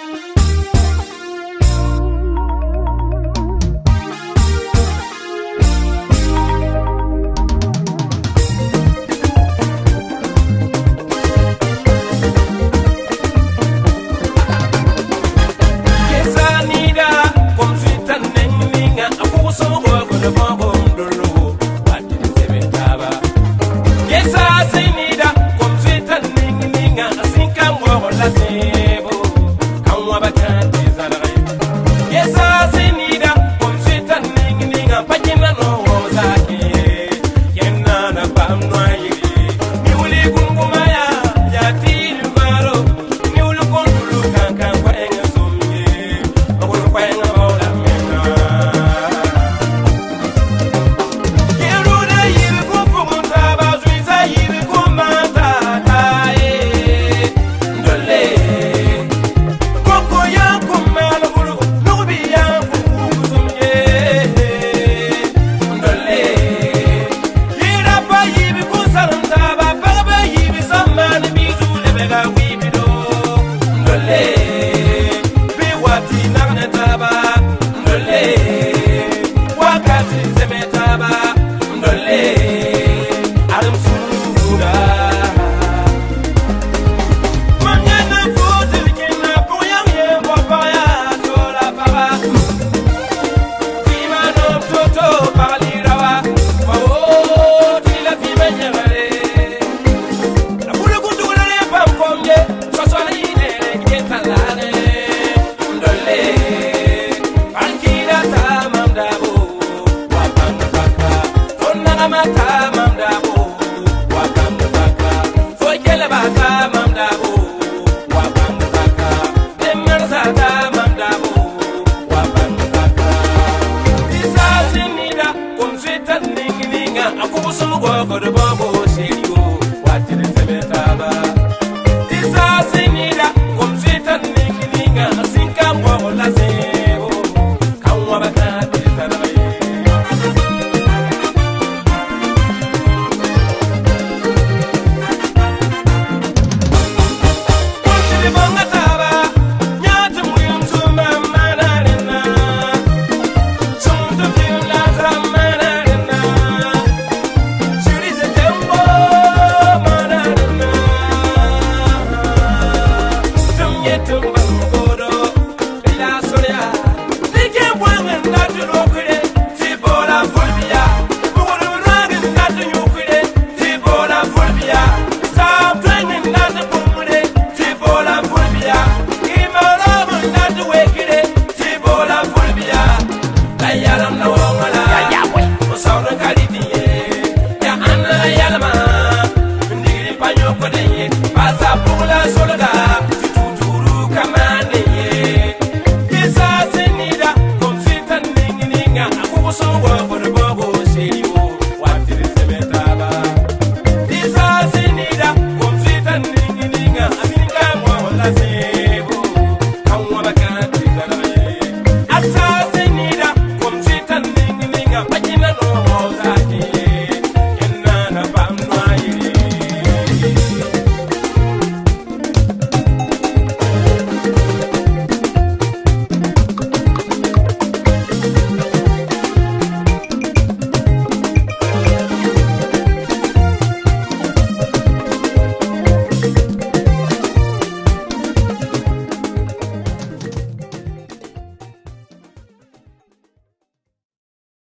Thank you. Work go, the go, Sou o